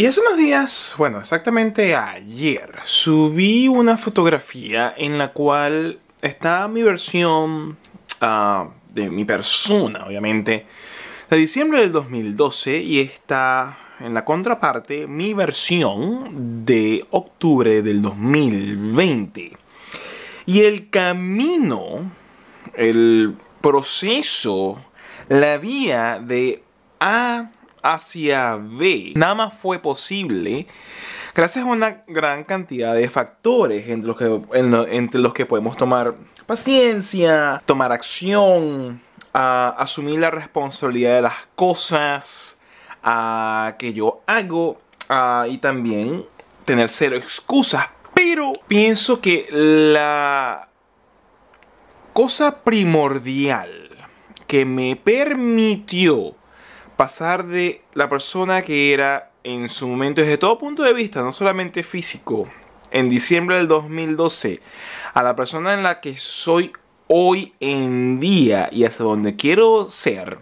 Y hace unos días, bueno, exactamente ayer, subí una fotografía en la cual está mi versión ah, de mi persona, obviamente, de diciembre del 2012 y está en la contraparte mi versión de octubre del 2020. Y el camino, el proceso, la vía de A hacia B nada más fue posible gracias a una gran cantidad de factores entre los que, entre los que podemos tomar paciencia, tomar acción, asumir la responsabilidad de las cosas que yo hago y también tener cero excusas. Pero pienso que la cosa primordial que me permitió pasar de la persona que era en su momento desde todo punto de vista, no solamente físico, en diciembre del 2012, a la persona en la que soy hoy en día y hasta donde quiero ser,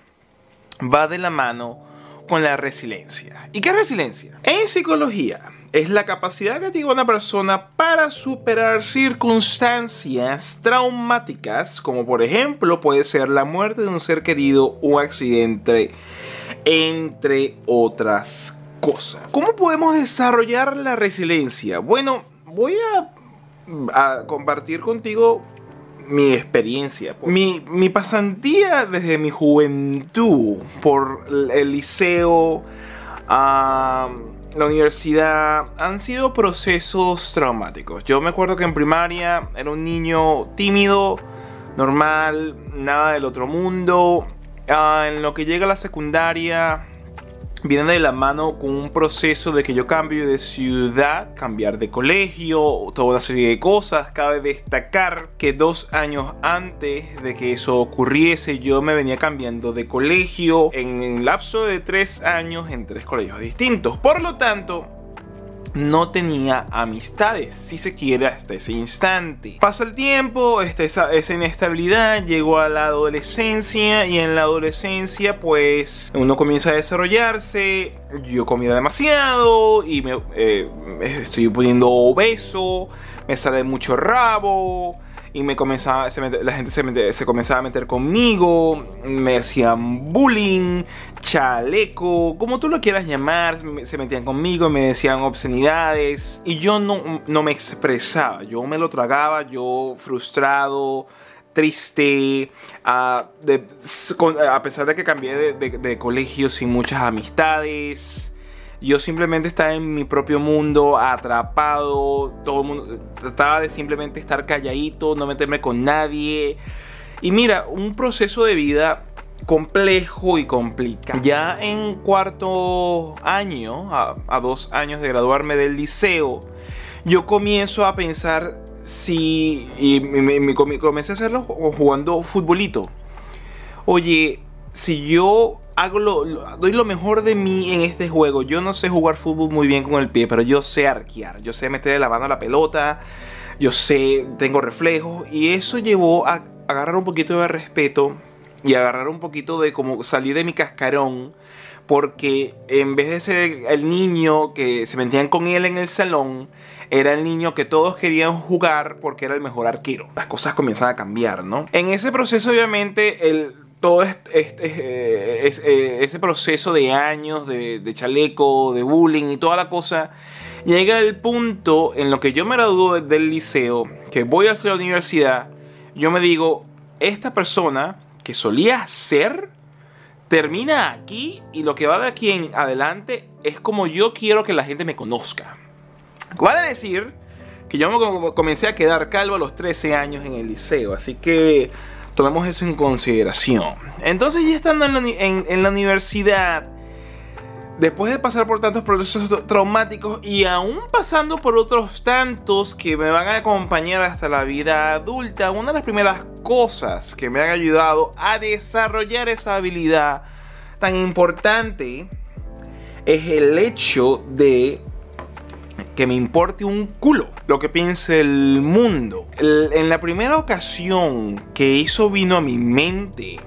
va de la mano con la resiliencia. ¿Y qué es resiliencia? En psicología es la capacidad que tiene una persona para superar circunstancias traumáticas, como por ejemplo puede ser la muerte de un ser querido, un accidente, entre otras cosas. ¿Cómo podemos desarrollar la resiliencia? Bueno, voy a, compartir contigo mi experiencia. Mi, mi, pasantía desde mi juventud por el liceo, a la universidad, han sido procesos traumáticos. Yo me acuerdo que en primaria era un niño tímido, normal, nada del otro mundo. Ah, en lo que llega a la secundaria, viene de la mano con un proceso de que yo cambio de ciudad, cambiar de colegio, toda una serie de cosas. Cabe destacar que dos años antes de que eso ocurriese, yo me venía cambiando de colegio en el lapso de tres años en tres colegios distintos. Por lo tanto, no tenía amistades, si se quiere, hasta ese instante. Pasa el tiempo, esta, esa, esa inestabilidad llegó a la adolescencia y en la adolescencia pues uno comienza a desarrollarse, yo comía demasiado y me eh, estoy poniendo obeso, me sale mucho rabo y me comenzaba, la gente se, se, comenzaba a meter conmigo, me hacían bullying, chaleco, como tú lo quieras llamar, se metían conmigo, me decían obscenidades y yo no, no me expresaba, yo me lo tragaba, yo frustrado, triste, a, a pesar de que cambié de, de, de colegio sin muchas amistades. Yo simplemente estaba en mi propio mundo, atrapado, todo el mundo trataba de simplemente estar calladito, no meterme con nadie. Y mira, un proceso de vida complejo y complicado. Ya en cuarto año, a, dos años de graduarme del liceo, yo comienzo a pensar si. Y me, comencé a hacerlo jugando futbolito. Oye, si yo hago lo, doy lo mejor de mí en este juego. Yo no sé jugar fútbol muy bien con el pie, pero yo sé arquear. Yo sé meterle la mano a la pelota. Yo sé, tengo reflejos. Y eso llevó a agarrar un poquito de respeto y agarrar un poquito de como salir de mi cascarón. Porque en vez de ser el niño que se metían con él en el salón, era el niño que todos querían jugar porque era el mejor arquero. Las cosas comienzan a cambiar, ¿no? En ese proceso, obviamente, el, todo este, eh, ese proceso de años de, chaleco, de bullying y toda la cosa, llega el punto en lo que yo me graduó del liceo, que voy a hacer la universidad, yo me digo, esta persona que solía ser, termina aquí y lo que va de aquí en adelante es como yo quiero que la gente me conozca. Vale decir que yo me comencé a quedar calvo a los 13 años en el liceo, así que tomemos eso en consideración. Entonces ya estando en la, universidad, después de pasar por tantos procesos traumáticos y aún pasando por otros tantos que me van a acompañar hasta la vida adulta, una de las primeras cosas que me han ayudado a desarrollar esa habilidad tan importante es el hecho de que me importe un culo lo que piense el mundo. en la primera ocasión que eso vino a mi mente,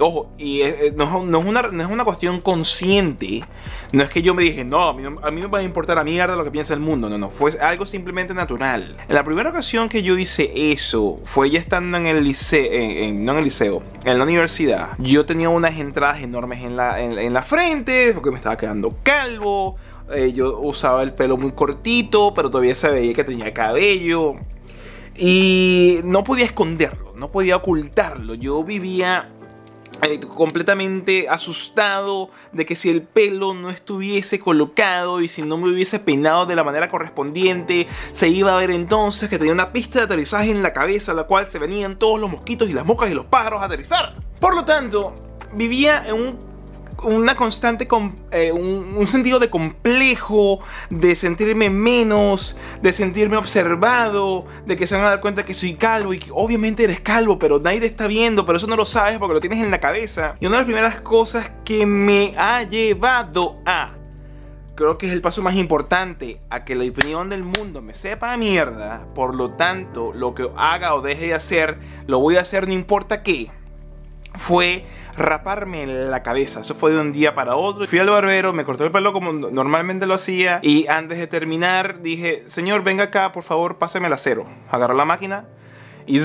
ojo, y no, es una, no, es una, cuestión consciente. No es que yo me dije, no a, mí no, me va a importar a mierda lo que piensa el mundo. No, no, fue algo simplemente natural. En la primera ocasión que yo hice eso, fue ya estando en el liceo, no en el liceo, en la universidad. Yo tenía unas entradas enormes en la, en, la frente, porque me estaba quedando calvo. Eh, yo usaba el pelo muy cortito, pero todavía se veía que tenía cabello. Y no podía esconderlo, no podía ocultarlo. Yo vivía eh, completamente asustado de que si el pelo no estuviese colocado y si no me hubiese peinado de la manera correspondiente, se iba a ver entonces que tenía una pista de aterrizaje en la cabeza, a la cual se venían todos los mosquitos y las moscas y los pájaros a aterrizar. Por lo tanto, vivía en un una constante, eh, un, sentido de complejo, de sentirme menos, de sentirme observado, de que se van a dar cuenta que soy calvo y que obviamente eres calvo, pero nadie te está viendo, pero eso no lo sabes porque lo tienes en la cabeza. Y una de las primeras cosas que me ha llevado a creo que es el paso más importante a que la opinión del mundo me sepa mierda. Por lo tanto, lo que haga o deje de hacer, lo voy a hacer no importa qué fue raparme la cabeza. Eso fue de un día para otro. Fui al barbero, me cortó el pelo como normalmente lo hacía. Y antes de terminar, dije: Señor, venga acá, por favor, páseme el acero. Agarró la máquina y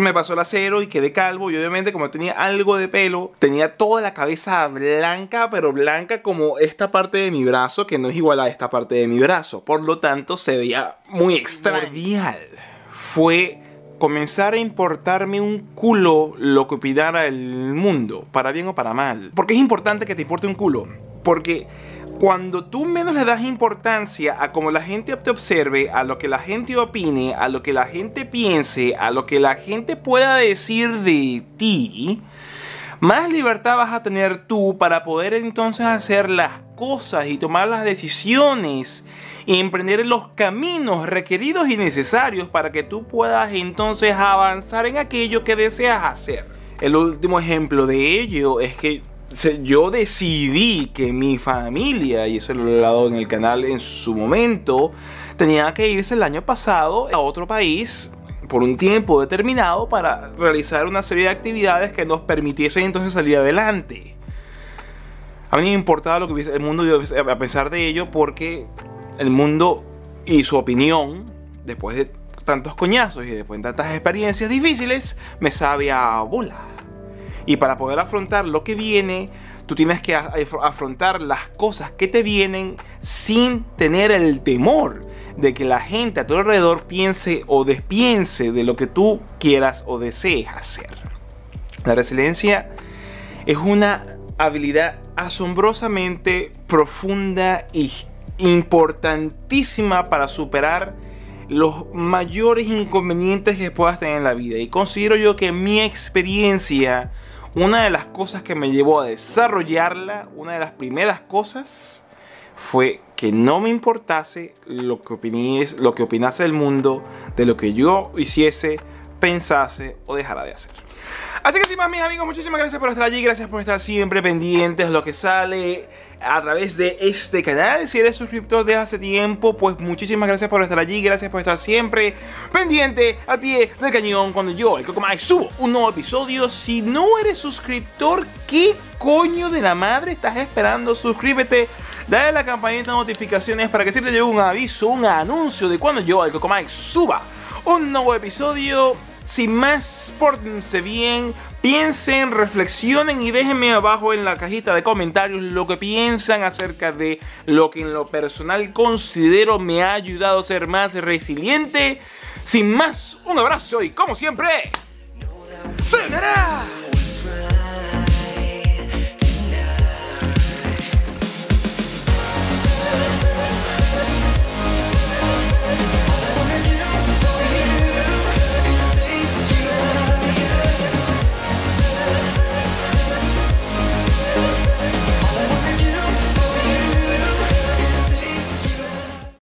me pasó el acero y quedé calvo. Y obviamente, como tenía algo de pelo, tenía toda la cabeza blanca, pero blanca como esta parte de mi brazo, que no es igual a esta parte de mi brazo. Por lo tanto, se veía muy extraño. Fue comenzar a importarme un culo lo que opinara el mundo, para bien o para mal. Porque es importante que te importe un culo. Porque cuando tú menos le das importancia a cómo la gente te observe, a lo que la gente opine, a lo que la gente piense, a lo que la gente pueda decir de ti, más libertad vas a tener tú para poder entonces hacer las cosas y tomar las decisiones y emprender los caminos requeridos y necesarios para que tú puedas entonces avanzar en aquello que deseas hacer. El último ejemplo de ello es que yo decidí que mi familia, y eso lo he hablado en el canal en su momento, tenía que irse el año pasado a otro país por un tiempo determinado para realizar una serie de actividades que nos permitiesen entonces salir adelante. A mí me importaba lo que el mundo a pesar de ello porque el mundo y su opinión, después de tantos coñazos y después de tantas experiencias difíciles, me sabe a bola. Y para poder afrontar lo que viene, tú tienes que afrontar las cosas que te vienen sin tener el temor de que la gente a tu alrededor piense o despiense de lo que tú quieras o desees hacer. La resiliencia es una habilidad asombrosamente profunda y importantísima para superar los mayores inconvenientes que puedas tener en la vida. Y considero yo que mi experiencia, una de las cosas que me llevó a desarrollarla, una de las primeras cosas, fue que no me importase lo que, opinies, lo que opinase el mundo de lo que yo hiciese, pensase o dejara de hacer. Así que sin más mis amigos, muchísimas gracias por estar allí, gracias por estar siempre pendientes lo que sale a través de este canal. Si eres suscriptor de hace tiempo, pues muchísimas gracias por estar allí, gracias por estar siempre pendiente al pie del cañón cuando yo, el Cocomai, subo un nuevo episodio. Si no eres suscriptor, ¿qué coño de la madre estás esperando? Suscríbete, dale a la campanita de notificaciones para que siempre llegue un aviso, un anuncio de cuando yo, el Cocomai, suba un nuevo episodio sin más, pórtense bien, piensen, reflexionen y déjenme abajo en la cajita de comentarios lo que piensan acerca de lo que en lo personal considero me ha ayudado a ser más resiliente. Sin más, un abrazo y como siempre, ¡Sayonara!